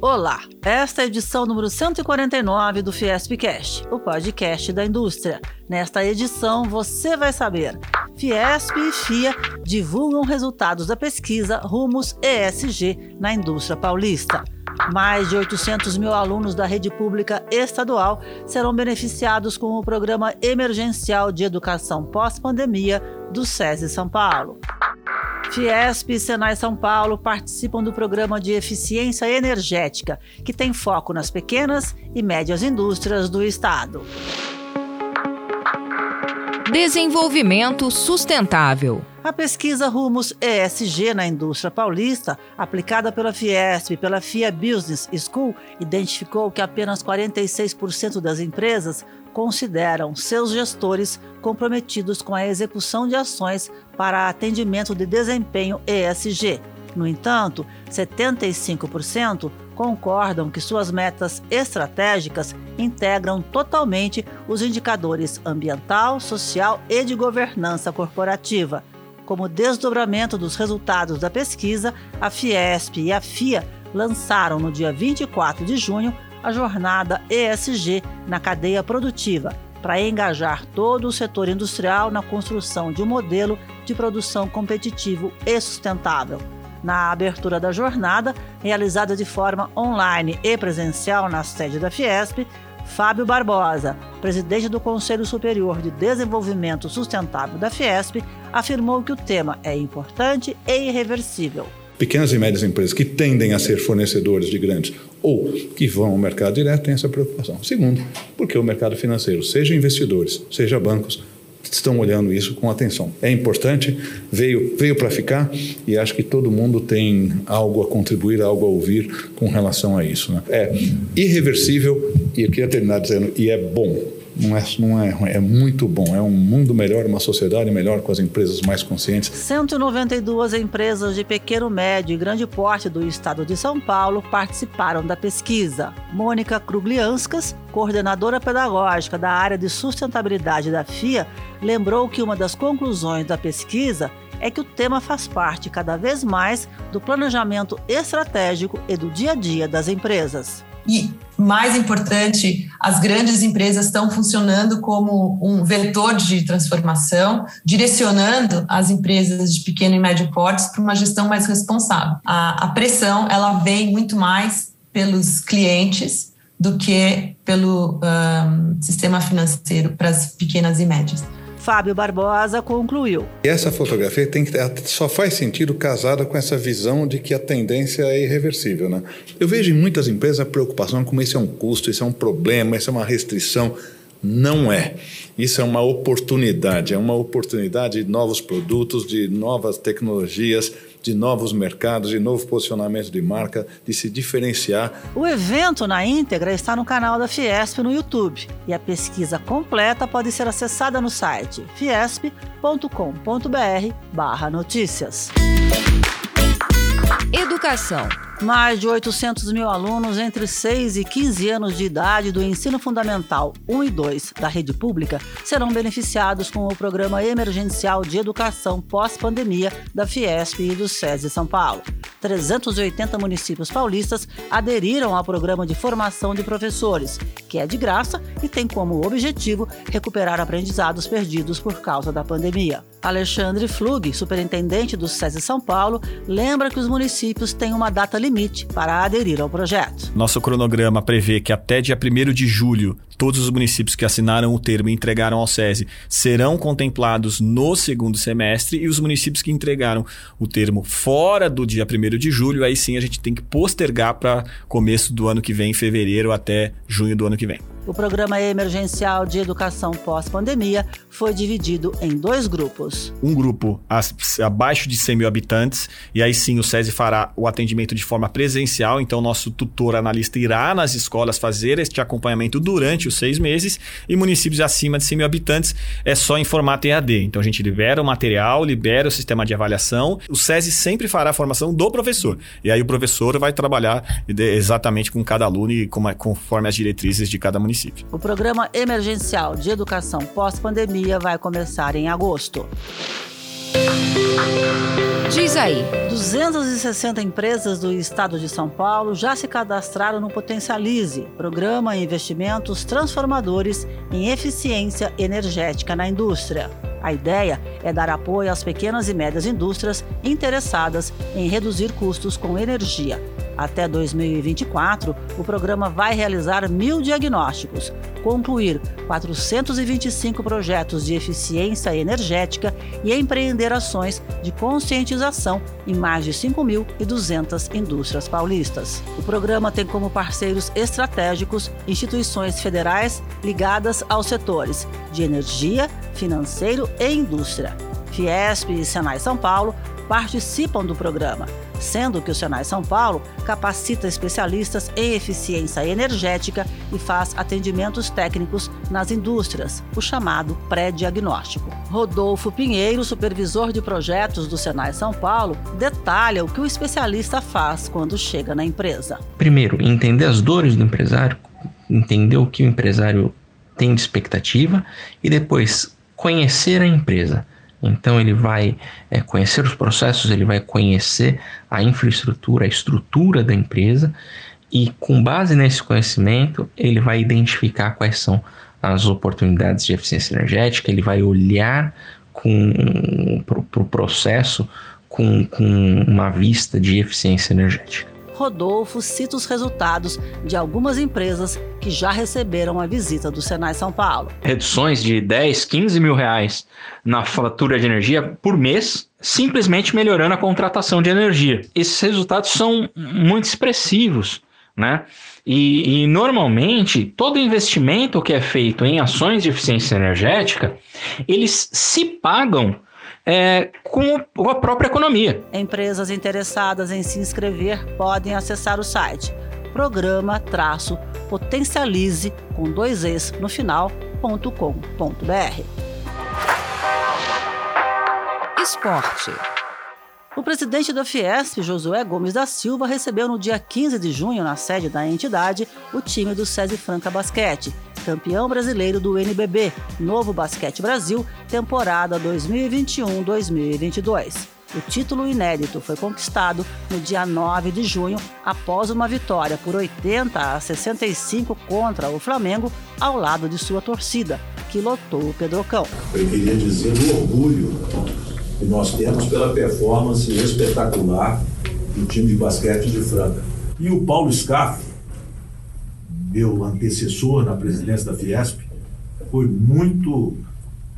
Olá, esta é a edição número 149 do Fiespcast, o podcast da indústria. Nesta edição você vai saber: Fiesp e FIA divulgam resultados da pesquisa Rumos ESG na indústria paulista. Mais de 800 mil alunos da rede pública estadual serão beneficiados com o Programa Emergencial de Educação Pós-Pandemia do SESI São Paulo. Fiesp e Senai São Paulo participam do programa de eficiência energética, que tem foco nas pequenas e médias indústrias do estado. Desenvolvimento sustentável. A pesquisa Rumos ESG na indústria paulista, aplicada pela Fiesp e pela FIA Business School, identificou que apenas 46% das empresas consideram seus gestores comprometidos com a execução de ações para atendimento de desempenho ESG. No entanto, 75% concordam que suas metas estratégicas integram totalmente os indicadores ambiental, social e de governança corporativa. Como desdobramento dos resultados da pesquisa, a Fiesp e a FIA lançaram no dia 24 de junho a jornada ESG na cadeia produtiva, para engajar todo o setor industrial na construção de um modelo de produção competitivo e sustentável. Na abertura da jornada, realizada de forma online e presencial na sede da Fiesp, Fábio Barbosa, presidente do Conselho Superior de Desenvolvimento Sustentável da Fiesp, afirmou que o tema é importante e irreversível pequenas e médias empresas que tendem a ser fornecedores de grandes ou que vão ao mercado direto têm essa preocupação. Segundo, porque o mercado financeiro, seja investidores, seja bancos, estão olhando isso com atenção. É importante, veio, veio para ficar e acho que todo mundo tem algo a contribuir, algo a ouvir com relação a isso. Né? É irreversível e eu queria terminar dizendo, e é bom não é, não é ruim, é muito bom. É um mundo melhor, uma sociedade melhor com as empresas mais conscientes. 192 empresas de pequeno, médio e grande porte do estado de São Paulo participaram da pesquisa. Mônica Kruglianskas, coordenadora pedagógica da área de sustentabilidade da FIA, lembrou que uma das conclusões da pesquisa é que o tema faz parte cada vez mais do planejamento estratégico e do dia a dia das empresas. E mais importante, as grandes empresas estão funcionando como um vetor de transformação, direcionando as empresas de pequeno e médio porte para uma gestão mais responsável. A, a pressão ela vem muito mais pelos clientes do que pelo um, sistema financeiro para as pequenas e médias. Fábio Barbosa concluiu. Essa fotografia tem que, só faz sentido casada com essa visão de que a tendência é irreversível. Né? Eu vejo em muitas empresas a preocupação como isso é um custo, isso é um problema, isso é uma restrição. Não é. Isso é uma oportunidade, é uma oportunidade de novos produtos, de novas tecnologias, de novos mercados, de novo posicionamento de marca, de se diferenciar. O evento na íntegra está no canal da Fiesp no YouTube e a pesquisa completa pode ser acessada no site fiesp.com.br/notícias. Educação. Mais de 800 mil alunos entre 6 e 15 anos de idade do ensino fundamental 1 e 2 da rede pública serão beneficiados com o Programa Emergencial de Educação Pós-Pandemia da Fiesp e do SESI São Paulo. 380 municípios paulistas aderiram ao programa de formação de professores, que é de graça e tem como objetivo recuperar aprendizados perdidos por causa da pandemia. Alexandre Flug, superintendente do SESI São Paulo, lembra que os municípios têm uma data limite para aderir ao projeto. Nosso cronograma prevê que até dia 1 de julho todos os municípios que assinaram o termo e entregaram ao SESI serão contemplados no segundo semestre e os municípios que entregaram o termo fora do dia 1 de julho, aí sim a gente tem que postergar para começo do ano que vem, fevereiro até junho do ano que vem. O Programa Emergencial de Educação Pós-Pandemia foi dividido em dois grupos. Um grupo abaixo de 100 mil habitantes, e aí sim o SESI fará o atendimento de forma presencial, então nosso tutor analista irá nas escolas fazer este acompanhamento durante os seis meses, e municípios acima de 100 mil habitantes é só em formato EAD. Então a gente libera o material, libera o sistema de avaliação, o SESI sempre fará a formação do professor, e aí o professor vai trabalhar exatamente com cada aluno e conforme as diretrizes de cada município município. O Programa Emergencial de Educação Pós-Pandemia vai começar em agosto. Diz aí. 260 empresas do estado de São Paulo já se cadastraram no Potencialize, programa em investimentos transformadores em eficiência energética na indústria. A ideia é dar apoio às pequenas e médias indústrias interessadas em reduzir custos com energia. Até 2024, o programa vai realizar mil diagnósticos, concluir 425 projetos de eficiência energética e empreender ações de conscientização em mais de 5.200 indústrias paulistas. O programa tem como parceiros estratégicos instituições federais ligadas aos setores de energia, financeiro e indústria. Fiesp e Senai São Paulo participam do programa sendo que o Senai São Paulo capacita especialistas em eficiência energética e faz atendimentos técnicos nas indústrias, o chamado pré-diagnóstico. Rodolfo Pinheiro, supervisor de projetos do Senai São Paulo, detalha o que o especialista faz quando chega na empresa. Primeiro, entender as dores do empresário, entender o que o empresário tem de expectativa e depois conhecer a empresa então ele vai é, conhecer os processos, ele vai conhecer a infraestrutura, a estrutura da empresa e com base nesse conhecimento ele vai identificar quais são as oportunidades de eficiência energética, ele vai olhar para o pro processo com, com uma vista de eficiência energética. Rodolfo cita os resultados de algumas empresas que já receberam a visita do Senai São Paulo. Reduções de 10, 15 mil reais na fatura de energia por mês, simplesmente melhorando a contratação de energia. Esses resultados são muito expressivos, né? E, e, normalmente todo investimento que é feito em ações de eficiência energética, eles se pagam é, com a própria economia. Empresas interessadas em se inscrever podem acessar o site programa-potencialize com dois es no final.com.br. Esporte. O presidente da Fiesp, Josué Gomes da Silva, recebeu no dia 15 de junho, na sede da entidade, o time do SESI Franca Basquete, campeão brasileiro do NBB, Novo Basquete Brasil, temporada 2021-2022. O título inédito foi conquistado no dia 9 de junho, após uma vitória por 80 a 65 contra o Flamengo, ao lado de sua torcida, que lotou o Pedrocão. Eu queria dizer o orgulho que nós temos pela performance espetacular do time de basquete de Franca. E o Paulo Scaff, meu antecessor na presidência da Fiesp, foi muito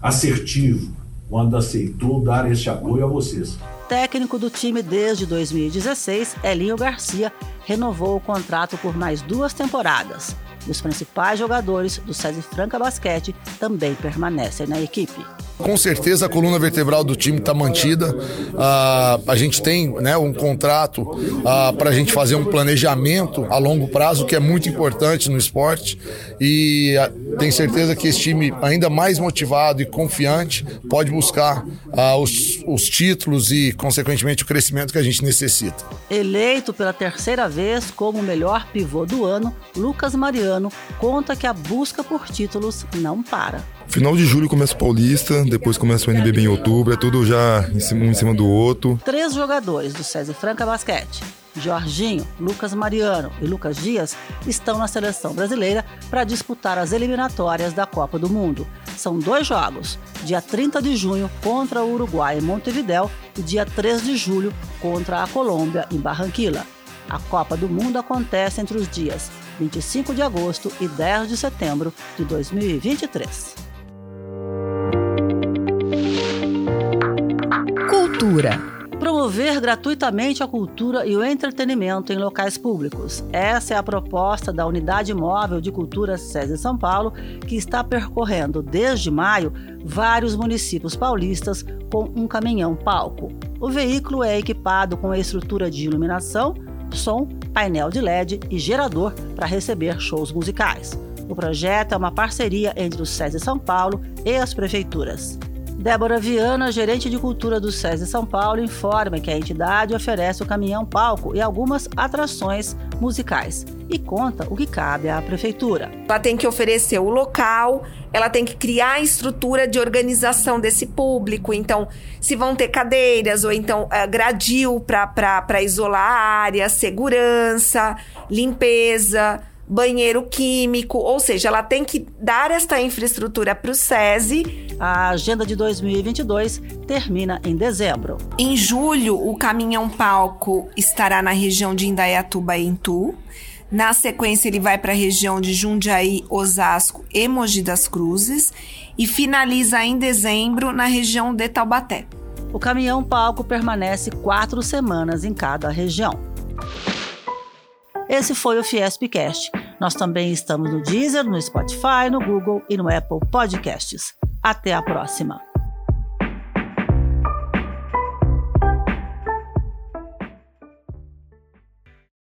assertivo quando aceitou dar esse apoio a vocês. Técnico do time desde 2016, Elinho Garcia renovou o contrato por mais duas temporadas. Os principais jogadores do SESI Franca Basquete também permanecem na equipe. Com certeza a coluna vertebral do time está mantida. Ah, a gente tem né, um contrato ah, para a gente fazer um planejamento a longo prazo, que é muito importante no esporte. E ah, tenho certeza que esse time, ainda mais motivado e confiante, pode buscar ah, os, os títulos e, consequentemente, o crescimento que a gente necessita. Eleito pela terceira vez como melhor pivô do ano, Lucas Mariano conta que a busca por títulos não para. Final de julho começa o Paulista, depois começa o NBB em outubro, é tudo já um em cima do outro. Três jogadores do César Franca Basquete, Jorginho, Lucas Mariano e Lucas Dias, estão na seleção brasileira para disputar as eliminatórias da Copa do Mundo. São dois jogos, dia 30 de junho contra o Uruguai em Montevidéu e dia 3 de julho contra a Colômbia em Barranquilla. A Copa do Mundo acontece entre os dias 25 de agosto e 10 de setembro de 2023. Cultura. Promover gratuitamente a cultura e o entretenimento em locais públicos. Essa é a proposta da Unidade Móvel de Cultura SESI São Paulo, que está percorrendo desde maio vários municípios paulistas com um caminhão-palco. O veículo é equipado com a estrutura de iluminação, som, painel de LED e gerador para receber shows musicais. O projeto é uma parceria entre o SESI São Paulo e as prefeituras. Débora Viana, gerente de cultura do SESI São Paulo, informa que a entidade oferece o caminhão palco e algumas atrações musicais e conta o que cabe à prefeitura. Ela tem que oferecer o local, ela tem que criar a estrutura de organização desse público. Então, se vão ter cadeiras ou então é, gradil para isolar a área, segurança, limpeza banheiro químico, ou seja, ela tem que dar esta infraestrutura para o SESI. A agenda de 2022 termina em dezembro. Em julho, o caminhão palco estará na região de Indaiatuba e Intu. Na sequência, ele vai para a região de Jundiaí, Osasco e Mogi das Cruzes e finaliza em dezembro na região de Taubaté. O caminhão palco permanece quatro semanas em cada região. Esse foi o Fiespcast. Nós também estamos no Deezer, no Spotify, no Google e no Apple Podcasts. Até a próxima!